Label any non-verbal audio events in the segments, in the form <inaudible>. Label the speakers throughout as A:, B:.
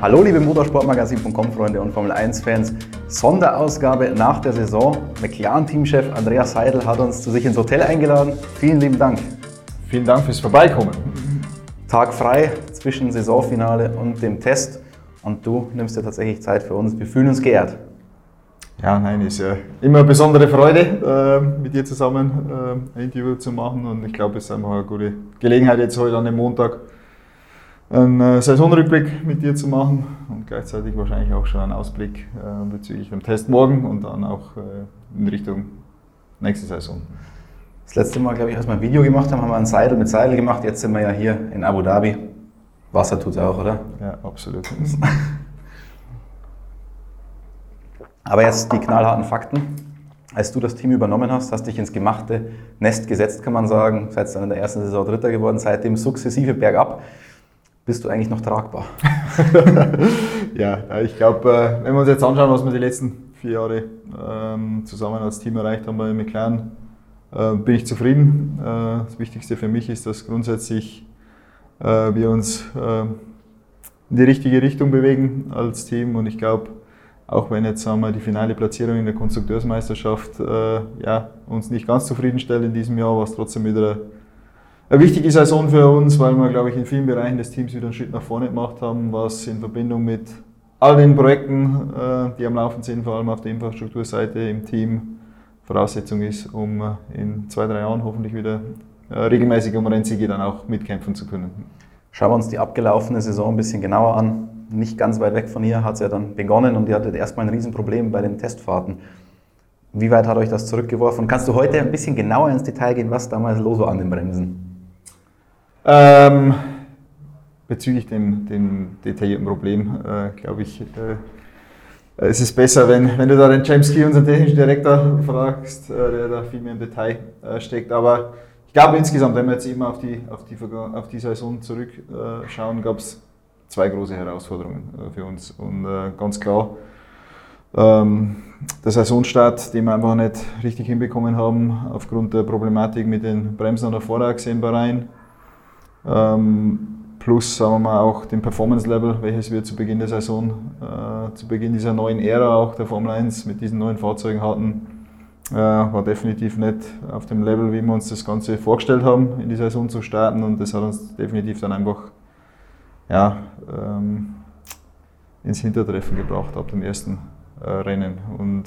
A: Hallo liebe Motorsportmagazin.com Freunde und Formel 1 Fans. Sonderausgabe nach der Saison. McLaren-Teamchef Andreas Seidel hat uns zu sich ins Hotel eingeladen. Vielen lieben Dank.
B: Vielen Dank fürs Vorbeikommen.
A: Tag frei zwischen Saisonfinale und dem Test. Und du nimmst dir tatsächlich Zeit für uns. Wir fühlen uns geehrt.
B: Ja, nein, ist ja immer eine besondere Freude, äh, mit dir zusammen äh, ein Interview zu machen. Und ich glaube, es ist einfach eine gute Gelegenheit, jetzt heute an dem Montag einen äh, Saisonrückblick mit dir zu machen und gleichzeitig wahrscheinlich auch schon einen Ausblick äh, bezüglich dem Test morgen und dann auch äh, in Richtung nächste Saison.
A: Das letzte Mal, glaube ich, als wir ein Video gemacht haben, haben wir ein Seidel mit Seidel gemacht. Jetzt sind wir ja hier in Abu Dhabi. Wasser tut es auch, oder?
B: Ja, absolut. <laughs>
A: Aber jetzt die knallharten Fakten. Als du das Team übernommen hast, hast dich ins gemachte Nest gesetzt, kann man sagen. Seid dann in der ersten Saison Dritter geworden, seitdem sukzessive bergab. Bist du eigentlich noch tragbar? <laughs> <laughs>
B: ja, ich glaube, äh, wenn wir uns jetzt anschauen, was wir die letzten vier Jahre ähm, zusammen als Team erreicht haben bei McLaren, äh, bin ich zufrieden. Äh, das Wichtigste für mich ist, dass grundsätzlich wir uns in die richtige Richtung bewegen als Team und ich glaube, auch wenn jetzt sagen wir, die finale Platzierung in der Konstrukteursmeisterschaft ja, uns nicht ganz zufriedenstellt in diesem Jahr, war es trotzdem wieder eine wichtige Saison für uns, weil wir, glaube ich, in vielen Bereichen des Teams wieder einen Schritt nach vorne gemacht haben, was in Verbindung mit all den Projekten, äh, die am Laufen sind, vor allem auf der Infrastrukturseite im Team, Voraussetzung ist, um äh, in zwei, drei Jahren hoffentlich wieder äh, regelmäßig um Rennsiege dann auch mitkämpfen zu können.
A: Schauen wir uns die abgelaufene Saison ein bisschen genauer an nicht ganz weit weg von hier hat es ja dann begonnen und ihr hattet erstmal ein Riesenproblem bei den Testfahrten. Wie weit hat euch das zurückgeworfen? Kannst du heute ein bisschen genauer ins Detail gehen, was damals los war an den Bremsen?
B: Ähm, bezüglich dem, dem detaillierten Problem, äh, glaube ich, äh, es ist besser, wenn, wenn du da den James Key, unseren technischen Direktor, fragst, äh, der da viel mehr im Detail äh, steckt. Aber ich glaube insgesamt, wenn wir jetzt eben auf die, auf die, auf die Saison zurückschauen, gab es zwei große Herausforderungen äh, für uns. Und äh, ganz klar, ähm, der Saisonstart, den wir einfach nicht richtig hinbekommen haben, aufgrund der Problematik mit den Bremsen an der Vorderachse in Bahrain. Ähm, plus, sagen wir mal, auch dem Performance-Level, welches wir zu Beginn der Saison, äh, zu Beginn dieser neuen Ära auch der Formel 1 mit diesen neuen Fahrzeugen hatten, äh, war definitiv nicht auf dem Level, wie wir uns das Ganze vorgestellt haben, in die Saison zu starten. Und das hat uns definitiv dann einfach ja, ähm, ins Hintertreffen gebracht ab dem ersten äh, Rennen. Und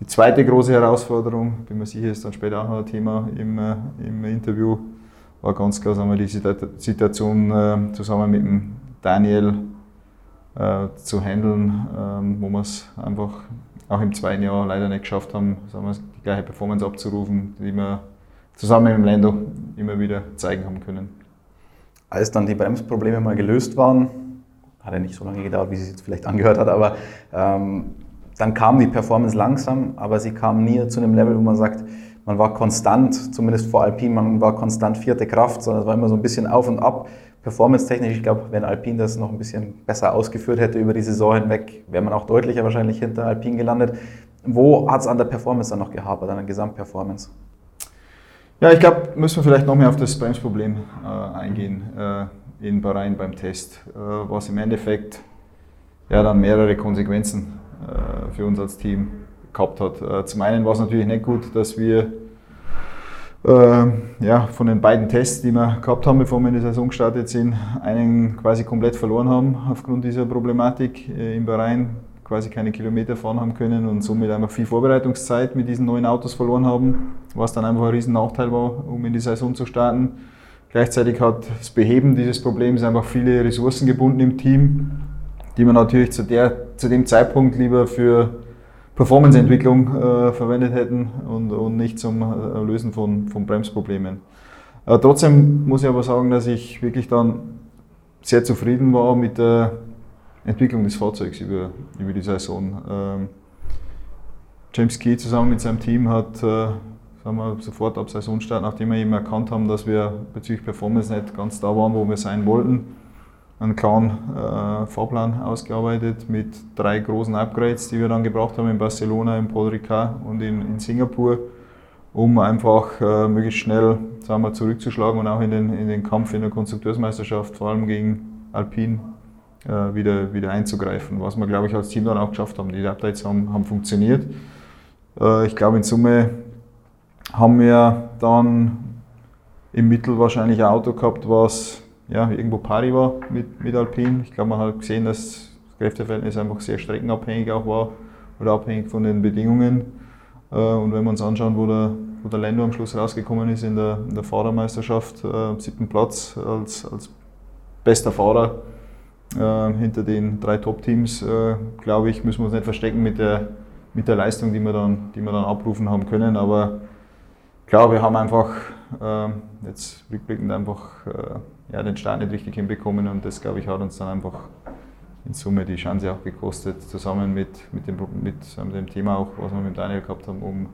B: die zweite große Herausforderung, bin mir sicher, ist dann später auch noch ein Thema im, äh, im Interview, war ganz klar sagen wir, die Situation äh, zusammen mit dem Daniel äh, zu handeln, ähm, wo wir es einfach auch im zweiten Jahr leider nicht geschafft haben, sagen wir, die gleiche Performance abzurufen, die wir zusammen mit dem Lando immer wieder zeigen haben können.
A: Als dann die Bremsprobleme mal gelöst waren, hat ja nicht so lange gedauert, wie es sich jetzt vielleicht angehört hat, aber ähm, dann kam die Performance langsam, aber sie kam nie zu einem Level, wo man sagt, man war konstant, zumindest vor Alpine, man war konstant vierte Kraft, sondern es war immer so ein bisschen auf und ab. Performance-technisch, ich glaube, wenn Alpine das noch ein bisschen besser ausgeführt hätte über die Saison hinweg, wäre man auch deutlicher wahrscheinlich hinter Alpine gelandet. Wo hat es an der Performance dann noch gehapert, an der Gesamtperformance?
B: Ja, ich glaube, müssen wir vielleicht noch mehr auf das Bremsproblem äh, eingehen äh, in Bahrain beim Test, äh, was im Endeffekt ja dann mehrere Konsequenzen äh, für uns als Team gehabt hat. Äh, zum einen war es natürlich nicht gut, dass wir äh, ja, von den beiden Tests, die wir gehabt haben, bevor wir in die Saison gestartet sind, einen quasi komplett verloren haben aufgrund dieser Problematik in Bahrain quasi keine Kilometer fahren haben können und somit einfach viel Vorbereitungszeit mit diesen neuen Autos verloren haben, was dann einfach ein riesen Nachteil war, um in die Saison zu starten. Gleichzeitig hat das Beheben dieses Problems einfach viele Ressourcen gebunden im Team, die man natürlich zu, der, zu dem Zeitpunkt lieber für Performanceentwicklung äh, verwendet hätten und, und nicht zum äh, Lösen von, von Bremsproblemen. Äh, trotzdem muss ich aber sagen, dass ich wirklich dann sehr zufrieden war mit der Entwicklung des Fahrzeugs über, über die Saison. Ähm, James Key zusammen mit seinem Team hat äh, sagen wir, sofort ab Saisonstart, nachdem wir eben erkannt haben, dass wir bezüglich Performance nicht ganz da waren, wo wir sein wollten, einen klaren äh, Fahrplan ausgearbeitet mit drei großen Upgrades, die wir dann gebraucht haben in Barcelona, in Paul und in, in Singapur, um einfach äh, möglichst schnell sagen wir, zurückzuschlagen und auch in den, in den Kampf in der Konstrukteursmeisterschaft, vor allem gegen Alpine, äh, wieder, wieder einzugreifen, was wir, glaube ich, als Team dann auch geschafft haben. Die Updates haben, haben funktioniert. Äh, ich glaube, in Summe haben wir dann im Mittel wahrscheinlich ein Auto gehabt, was ja, irgendwo pari war mit, mit Alpine. Ich glaube, man hat gesehen, dass das Kräfteverhältnis einfach sehr streckenabhängig auch war oder abhängig von den Bedingungen. Äh, und wenn wir uns anschauen, wo der, wo der Lando am Schluss rausgekommen ist in der, in der Fahrermeisterschaft, äh, siebten Platz als, als bester Fahrer äh, hinter den drei Top-Teams, äh, glaube ich, müssen wir uns nicht verstecken mit der, mit der Leistung, die wir, dann, die wir dann abrufen haben können. Aber klar, wir haben einfach äh, jetzt rückblickend einfach äh, ja, den Start nicht richtig hinbekommen und das, glaube ich, hat uns dann einfach in Summe die Chance auch gekostet, zusammen mit, mit, dem, mit dem Thema auch, was wir mit Daniel gehabt haben, um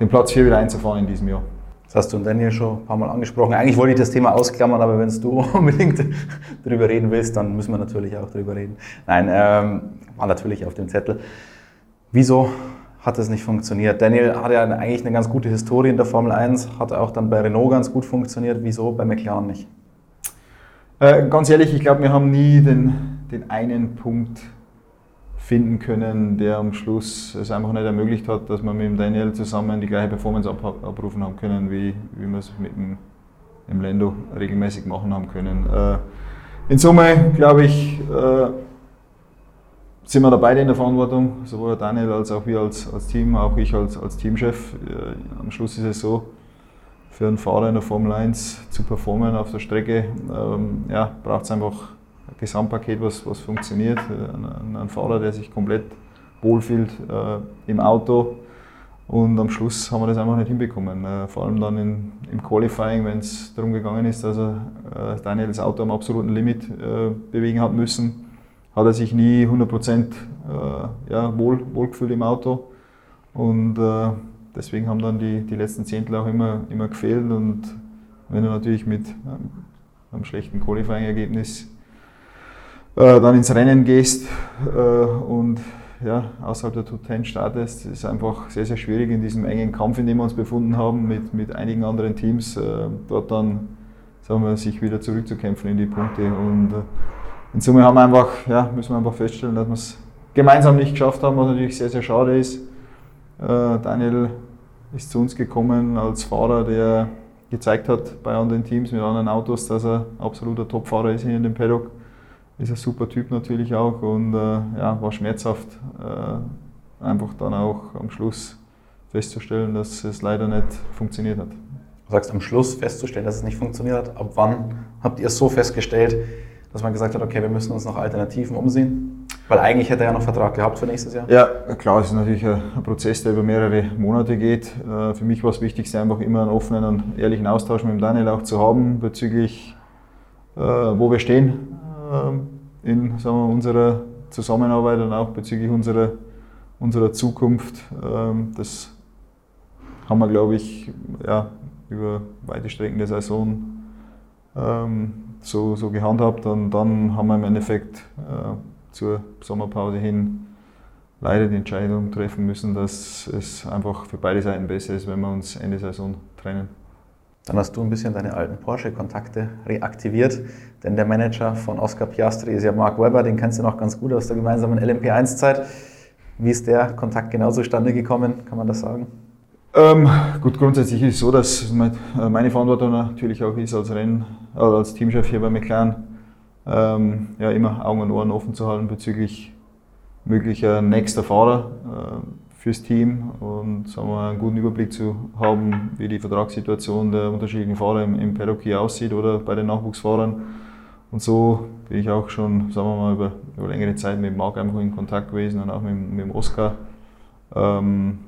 B: den Platz 4 wieder einzufahren in diesem Jahr.
A: Das hast du und Daniel schon ein paar Mal angesprochen. Eigentlich wollte ich das Thema ausklammern, aber wenn du <laughs> unbedingt darüber reden willst, dann müssen wir natürlich auch darüber reden. Nein, ähm, war natürlich auf dem Zettel. Wieso hat das nicht funktioniert? Daniel hatte ja eigentlich eine ganz gute Historie in der Formel 1, hat auch dann bei Renault ganz gut funktioniert. Wieso bei McLaren nicht?
B: Äh, ganz ehrlich, ich glaube, wir haben nie den, den einen Punkt finden können, der am Schluss es einfach nicht ermöglicht hat, dass wir mit dem Daniel zusammen die gleiche Performance ab, abrufen haben können, wie, wie wir es mit dem, dem Lando regelmäßig machen haben können. Äh, in Summe, glaube ich, äh, sind wir da beide in der Verantwortung, sowohl Daniel als auch wir als, als Team, auch ich als, als Teamchef. Äh, am Schluss ist es so, für einen Fahrer in der Formel 1 zu performen auf der Strecke, ähm, ja, braucht es einfach ein Gesamtpaket, was, was funktioniert. Ein, ein Fahrer, der sich komplett wohlfühlt äh, im Auto. Und am Schluss haben wir das einfach nicht hinbekommen. Äh, vor allem dann in, im Qualifying, wenn es darum gegangen ist, dass er äh, Daniel das Auto am absoluten Limit äh, bewegen hat müssen, hat er sich nie 100% äh, ja, wohl, wohlgefühlt im Auto. Und äh, deswegen haben dann die, die letzten Zehntel auch immer, immer gefehlt. Und wenn du natürlich mit ähm, einem schlechten Qualifying-Ergebnis äh, dann ins Rennen gehst äh, und ja, außerhalb der Top 10 startest, ist einfach sehr, sehr schwierig in diesem engen Kampf, in dem wir uns befunden haben, mit, mit einigen anderen Teams, äh, dort dann sagen wir, sich wieder zurückzukämpfen in die Punkte. Und äh, in Summe haben wir einfach, ja, müssen wir einfach feststellen, dass wir es gemeinsam nicht geschafft haben, was natürlich sehr, sehr schade ist. Äh, Daniel ist zu uns gekommen als Fahrer, der gezeigt hat bei anderen Teams mit anderen Autos, dass er absoluter Topfahrer ist hier in dem Paddock ist ein super Typ natürlich auch und äh, ja, war schmerzhaft, äh, einfach dann auch am Schluss festzustellen, dass es leider nicht funktioniert hat.
A: Du sagst am Schluss festzustellen, dass es nicht funktioniert hat. Ab wann habt ihr es so festgestellt, dass man gesagt hat, okay, wir müssen uns nach Alternativen umsehen? Weil eigentlich hätte er ja noch Vertrag gehabt für nächstes Jahr.
B: Ja, klar, es ist natürlich ein Prozess, der über mehrere Monate geht. Äh, für mich war das Wichtigste einfach immer einen offenen und ehrlichen Austausch mit dem Daniel auch zu haben bezüglich, äh, wo wir stehen ähm, in wir, unserer Zusammenarbeit und auch bezüglich unserer, unserer Zukunft. Ähm, das haben wir, glaube ich, ja, über weite Strecken der Saison ähm, so, so gehandhabt. Und dann haben wir im Endeffekt äh, zur Sommerpause hin leider die Entscheidung treffen müssen, dass es einfach für beide Seiten besser ist, wenn wir uns Ende Saison trennen.
A: Dann hast du ein bisschen deine alten Porsche-Kontakte reaktiviert, denn der Manager von Oscar Piastri ist ja Mark Webber, den kennst du noch ganz gut aus der gemeinsamen LMP1-Zeit. Wie ist der Kontakt genau zustande gekommen, kann man das sagen?
B: Ähm, gut, grundsätzlich ist es so, dass äh, meine Verantwortung natürlich auch ist, als Renn, also als Teamchef hier bei McLaren, ähm, ja, immer Augen und Ohren offen zu halten bezüglich möglicher nächster Fahrer. Äh, fürs Team und sagen wir, einen guten Überblick zu haben, wie die Vertragssituation der unterschiedlichen Fahrer im, im hier aussieht oder bei den Nachwuchsfahrern. Und so bin ich auch schon, sagen wir mal, über, über längere Zeit mit Marc einfach in Kontakt gewesen und auch mit, mit dem Oscar, ähm,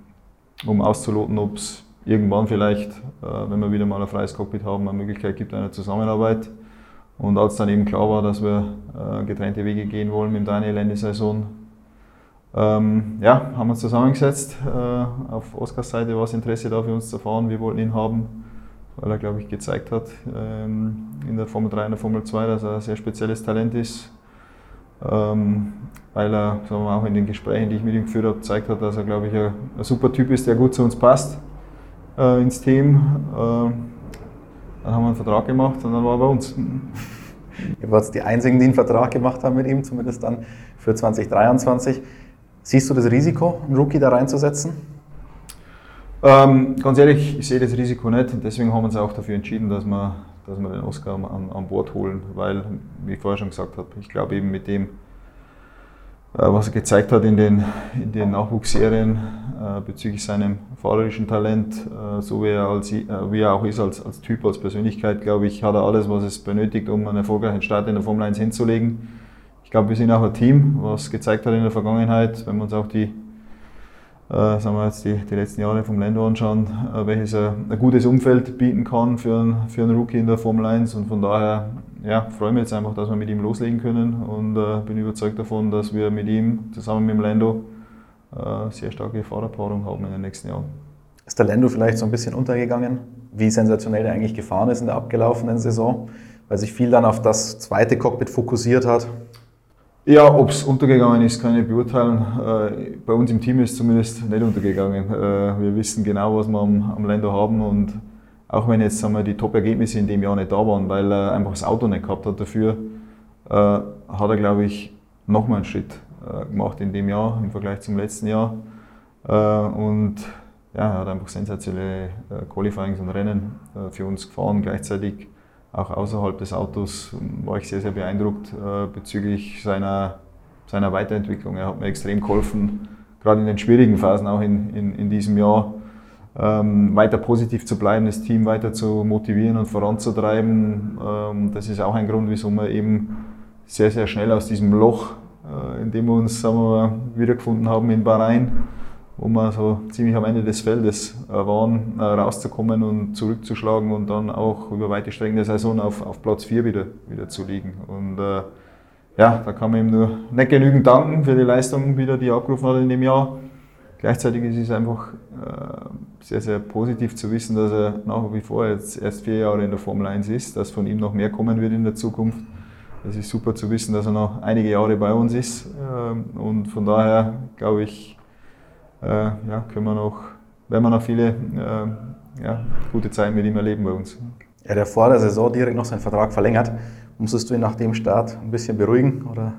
B: um auszuloten, ob es irgendwann vielleicht, äh, wenn wir wieder mal ein freies Cockpit haben, eine Möglichkeit gibt einer Zusammenarbeit. Und als dann eben klar war, dass wir äh, getrennte Wege gehen wollen mit Daniel Ende Saison, ähm, ja, haben wir uns zusammengesetzt. Äh, auf Oskars Seite war das Interesse da für uns zu fahren. Wir wollten ihn haben, weil er, glaube ich, gezeigt hat ähm, in der Formel 3 und der Formel 2, dass er ein sehr spezielles Talent ist. Ähm, weil er sagen wir, auch in den Gesprächen, die ich mit ihm geführt habe, gezeigt hat, dass er, glaube ich, ein, ein super Typ ist, der gut zu uns passt äh, ins Team. Dann haben wir einen Vertrag gemacht und dann war er bei uns. <laughs>
A: Ihr wart die einzigen, die einen Vertrag gemacht haben mit ihm, zumindest dann für 2023. Siehst du das Risiko, einen Rookie da reinzusetzen?
B: Ähm, ganz ehrlich, ich sehe das Risiko nicht. Deswegen haben wir uns auch dafür entschieden, dass wir, dass wir den Oscar an, an Bord holen. Weil, wie ich vorher schon gesagt habe, ich glaube eben mit dem, was er gezeigt hat in den, in den Nachwuchsserien äh, bezüglich seinem fahrerischen Talent, äh, so wie er, als, äh, wie er auch ist als, als Typ, als Persönlichkeit, glaube ich, hat er alles, was es benötigt, um einen erfolgreichen Start in der Formel 1 hinzulegen. Ich glaube, wir sind auch ein Team, was gezeigt hat in der Vergangenheit, wenn wir uns auch die äh, sagen wir jetzt die, die letzten Jahre vom Lando anschauen, äh, welches ein, ein, gutes Umfeld bieten kann für, ein, für einen Rookie in der Formel 1. Und von daher ja, freue ich mich jetzt einfach, dass wir mit ihm loslegen können und äh, bin überzeugt davon, dass wir mit ihm zusammen mit dem Lando äh, sehr starke Fahrerpaarung haben in den nächsten Jahren.
A: Ist der Lando vielleicht so ein bisschen untergegangen, wie sensationell er eigentlich gefahren ist in der abgelaufenen Saison, weil sich viel dann auf das zweite Cockpit fokussiert hat?
B: Ja, ob es untergegangen ist, kann ich beurteilen. Äh, bei uns im Team ist es zumindest nicht untergegangen. Äh, wir wissen genau, was wir am, am Länder haben und auch wenn jetzt sagen wir, die Top-Ergebnisse in dem Jahr nicht da waren, weil er einfach das Auto nicht gehabt hat dafür, äh, hat er, glaube ich, nochmal einen Schritt gemacht in dem Jahr im Vergleich zum letzten Jahr. Und ja, er hat einfach sensationelle Qualifyings und Rennen für uns gefahren. Gleichzeitig auch außerhalb des Autos war ich sehr, sehr beeindruckt äh, bezüglich seiner, seiner Weiterentwicklung. Er hat mir extrem geholfen, gerade in den schwierigen Phasen, auch in, in, in diesem Jahr, ähm, weiter positiv zu bleiben, das Team weiter zu motivieren und voranzutreiben. Ähm, das ist auch ein Grund, wieso wir eben sehr, sehr schnell aus diesem Loch, äh, in dem wir uns sagen wir mal, wiedergefunden haben in Bahrain, wo wir so ziemlich am Ende des Feldes äh, waren, äh, rauszukommen und zurückzuschlagen und dann auch über weite Strecken der Saison auf, auf Platz 4 wieder, wieder zu liegen. Und äh, ja, da kann man ihm nur nicht genügend danken für die Leistung wieder, die er abgerufen hat in dem Jahr. Gleichzeitig ist es einfach äh, sehr, sehr positiv zu wissen, dass er nach wie vor jetzt erst vier Jahre in der Formel 1 ist, dass von ihm noch mehr kommen wird in der Zukunft. Es ist super zu wissen, dass er noch einige Jahre bei uns ist. Ähm, und von daher glaube ich, äh, ja, können wir noch, werden wir noch viele äh, ja, gute Zeiten mit ihm erleben bei uns.
A: Ja, der vor der Saison direkt noch seinen Vertrag verlängert. Musstest du ihn nach dem Start ein bisschen beruhigen? Oder?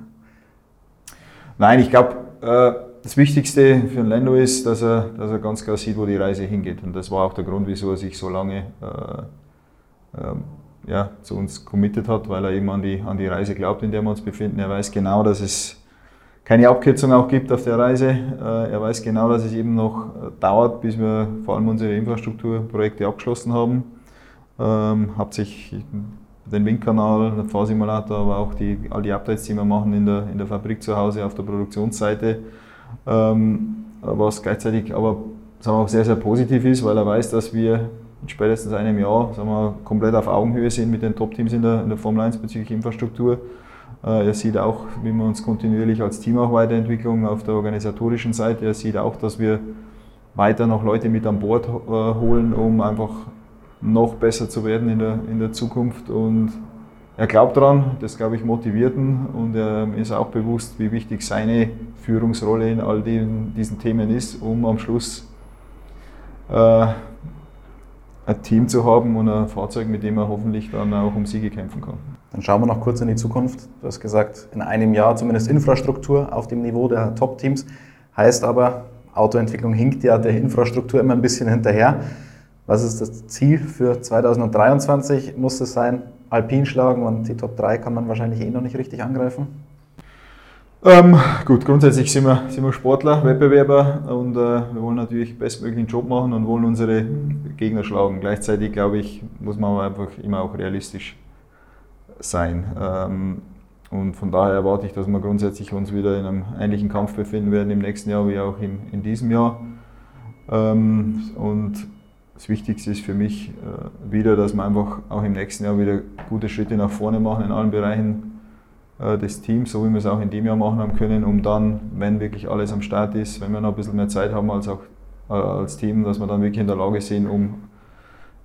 B: Nein, ich glaube, äh, das Wichtigste für den Lando ist, dass er, dass er ganz klar sieht, wo die Reise hingeht. Und das war auch der Grund, wieso er sich so lange äh, äh, ja, zu uns committed hat, weil er eben an die, an die Reise glaubt, in der wir uns befinden. Er weiß genau, dass es keine Abkürzung auch gibt auf der Reise. Äh, er weiß genau, dass es eben noch äh, dauert, bis wir vor allem unsere Infrastrukturprojekte abgeschlossen haben. Ähm, hauptsächlich den Windkanal, den Fahrsimulator, aber auch die, all die Updates, die wir machen in der, in der Fabrik zu Hause auf der Produktionsseite. Ähm, was gleichzeitig aber sagen wir, auch sehr, sehr positiv ist, weil er weiß, dass wir in spätestens einem Jahr sagen wir, komplett auf Augenhöhe sind mit den Top-Teams in der, in der Formel 1 bezüglich Infrastruktur. Äh, er sieht auch, wie wir uns kontinuierlich als Team auch weiterentwickeln auf der organisatorischen Seite. Er sieht auch, dass wir weiter noch Leute mit an Bord äh, holen, um einfach noch besser zu werden in der, in der Zukunft. Und er glaubt daran, das glaube ich motiviert ihn und er ist auch bewusst, wie wichtig seine Führungsrolle in all den, diesen Themen ist, um am Schluss äh, ein Team zu haben und ein Fahrzeug, mit dem er hoffentlich dann auch um Siege kämpfen kann.
A: Dann schauen wir noch kurz in die Zukunft. Du hast gesagt, in einem Jahr zumindest Infrastruktur auf dem Niveau der Top-Teams. Heißt aber, Autoentwicklung hinkt ja der Infrastruktur immer ein bisschen hinterher. Was ist das Ziel für 2023? Muss es sein, Alpin schlagen und die Top 3 kann man wahrscheinlich eh noch nicht richtig angreifen?
B: Ähm, gut, grundsätzlich sind wir, sind wir Sportler, Wettbewerber und äh, wir wollen natürlich bestmöglichen Job machen und wollen unsere Gegner schlagen. Gleichzeitig, glaube ich, muss man einfach immer auch realistisch sein. Ähm, und von daher erwarte ich, dass wir grundsätzlich uns wieder in einem ähnlichen Kampf befinden werden im nächsten Jahr wie auch in, in diesem Jahr. Ähm, und das Wichtigste ist für mich äh, wieder, dass wir einfach auch im nächsten Jahr wieder gute Schritte nach vorne machen in allen Bereichen äh, des Teams, so wie wir es auch in dem Jahr machen haben können, um dann, wenn wirklich alles am Start ist, wenn wir noch ein bisschen mehr Zeit haben als auch äh, als Team, dass wir dann wirklich in der Lage sind, um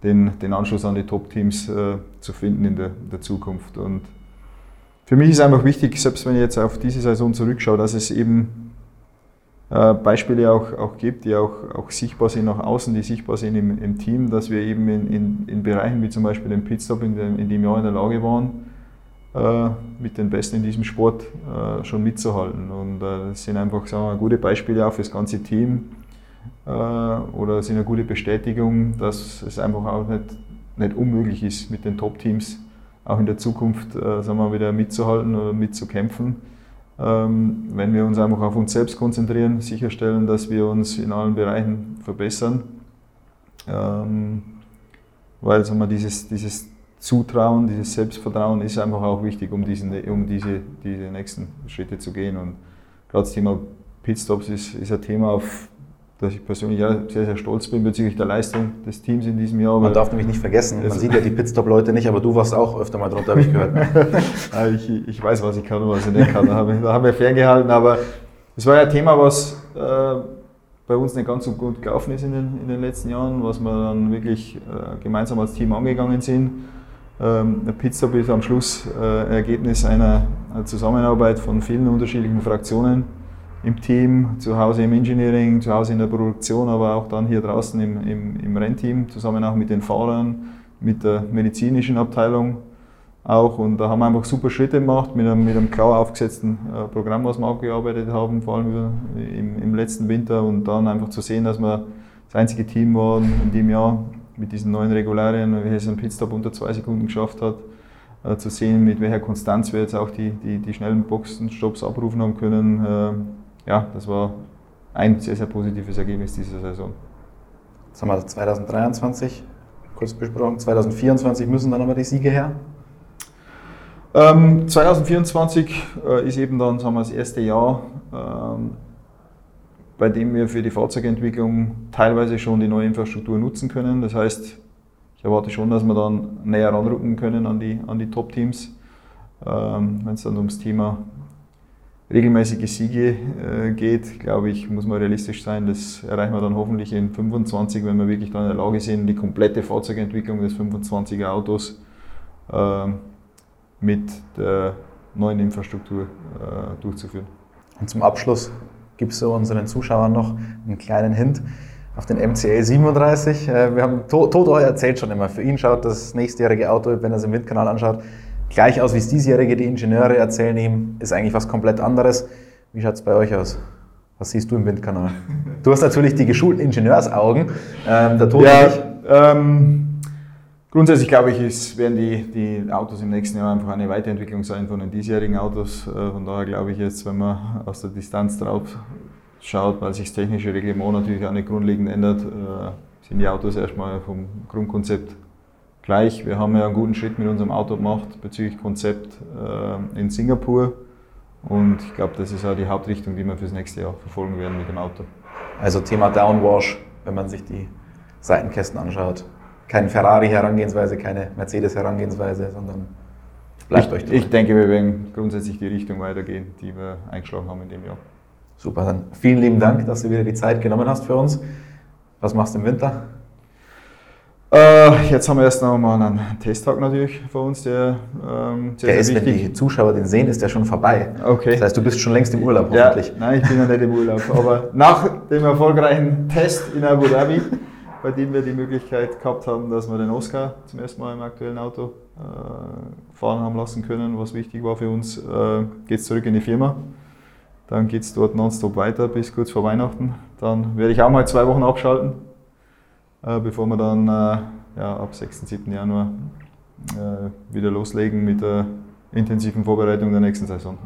B: den, den Anschluss an die Top-Teams äh, zu finden in der, der Zukunft. Und für mich ist einfach wichtig, selbst wenn ich jetzt auf diese Saison zurückschaue, dass es eben äh, Beispiele auch, auch gibt, die auch, auch sichtbar sind nach außen, die sichtbar sind im, im Team, dass wir eben in, in, in Bereichen wie zum Beispiel den Pitstop in dem, in dem Jahr in der Lage waren, äh, mit den Besten in diesem Sport äh, schon mitzuhalten. Und äh, das sind einfach sagen wir, gute Beispiele auch für das ganze Team oder sind eine gute Bestätigung, dass es einfach auch nicht, nicht unmöglich ist, mit den Top-Teams auch in der Zukunft sagen wir, wieder mitzuhalten oder mitzukämpfen. Ähm, wenn wir uns einfach auf uns selbst konzentrieren, sicherstellen, dass wir uns in allen Bereichen verbessern. Ähm, weil sagen wir, dieses, dieses Zutrauen, dieses Selbstvertrauen ist einfach auch wichtig, um, diesen, um diese, diese nächsten Schritte zu gehen. Und gerade das Thema Pitstops ist, ist ein Thema, auf das ich persönlich sehr, sehr stolz bin bezüglich der Leistung des Teams in diesem Jahr.
A: Man darf nämlich nicht vergessen, man sieht ja die Pitstop-Leute nicht, aber du warst auch öfter mal drunter, habe ich gehört. <laughs>
B: ich, ich, weiß, was ich kann und was ich nicht kann. Da haben wir, ferngehalten, aber es war ja ein Thema, was äh, bei uns nicht ganz so gut gelaufen ist in den, in den letzten Jahren, was wir dann wirklich äh, gemeinsam als Team angegangen sind. Ähm, der Pitstop ist am Schluss äh, Ergebnis einer Zusammenarbeit von vielen unterschiedlichen Fraktionen im Team, zu Hause im Engineering, zu Hause in der Produktion, aber auch dann hier draußen im, im, im Rennteam, zusammen auch mit den Fahrern, mit der medizinischen Abteilung auch. Und da haben wir einfach super Schritte gemacht mit einem, mit einem klar aufgesetzten äh, Programm, was wir abgearbeitet haben, vor allem im, im letzten Winter. Und dann einfach zu sehen, dass wir das einzige Team waren in dem Jahr mit diesen neuen Regularien, welches einen Pitstop unter zwei Sekunden geschafft hat, äh, zu sehen, mit welcher Konstanz wir jetzt auch die, die, die schnellen Boxenstopps abrufen haben können. Ja, das war ein sehr, sehr positives Ergebnis dieser Saison.
A: Jetzt haben wir 2023 kurz besprochen. 2024 müssen dann aber die Siege her.
B: Ähm, 2024 äh, ist eben dann sagen wir, das erste Jahr, ähm, bei dem wir für die Fahrzeugentwicklung teilweise schon die neue Infrastruktur nutzen können. Das heißt, ich erwarte schon, dass wir dann näher ranrücken können an die, an die Top-Teams, ähm, wenn es dann ums Thema regelmäßige Siege äh, geht, glaube ich, muss man realistisch sein. Das erreichen wir dann hoffentlich in 25, wenn wir wirklich dann in der Lage sind, die komplette Fahrzeugentwicklung des 25er Autos äh, mit der neuen Infrastruktur äh, durchzuführen.
A: Und zum Abschluss gibst du unseren Zuschauern noch einen kleinen Hint auf den MCL 37. Äh, wir haben, Toto erzählt schon immer, für ihn schaut das nächstjährige Auto, wenn er es im Windkanal anschaut, gleich aus wie das diesjährige. Die Ingenieure erzählen ihm, ist eigentlich was komplett anderes. Wie schaut es bei euch aus? Was siehst du im Windkanal? Du hast natürlich die geschulten Ingenieursaugen.
B: Ähm, der Tod ja, ähm, grundsätzlich glaube ich, ist, werden die, die Autos im nächsten Jahr einfach eine Weiterentwicklung sein von den diesjährigen Autos. Äh, von daher glaube ich jetzt, wenn man aus der Distanz drauf schaut, weil sich das technische Reglement natürlich auch nicht grundlegend ändert, äh, sind die Autos erstmal vom Grundkonzept gleich. Wir haben ja einen guten Schritt mit unserem Auto gemacht bezüglich Konzept äh, in Singapur. Und ich glaube, das ist auch die Hauptrichtung, die wir fürs nächste Jahr verfolgen werden mit dem Auto.
A: Also Thema Downwash, wenn man sich die Seitenkästen anschaut. Keine Ferrari-Herangehensweise, keine Mercedes-Herangehensweise, sondern
B: bleibt ich, euch treu. Ich denke, wir werden grundsätzlich die Richtung weitergehen, die wir eingeschlagen haben in dem Jahr.
A: Super, dann vielen lieben Dank, dass du wieder die Zeit genommen hast für uns. Was machst du im Winter?
B: Äh, jetzt haben wir erst noch mal einen Testtag natürlich für uns, der
A: ähm, sehr, der ist, wichtig. wenn die Zuschauer den sehen, ist der schon vorbei.
B: Okay.
A: Das heißt, du bist schon längst im Urlaub hoffentlich.
B: Ja, nein, ich bin noch nicht im Urlaub. Aber <laughs> nach dem erfolgreichen Test in Abu Dhabi, bei dem wir die Möglichkeit gehabt haben, dass wir den Oscar zum ersten Mal im aktuellen Auto äh, fahren haben lassen können, was wichtig war für uns, äh, geht es zurück in die Firma. Dann geht es dort nonstop weiter bis kurz vor Weihnachten. Dann werde ich auch mal zwei Wochen abschalten bevor wir dann äh, ja, ab 6. 7. Januar äh, wieder loslegen mit der intensiven Vorbereitung der nächsten Saison.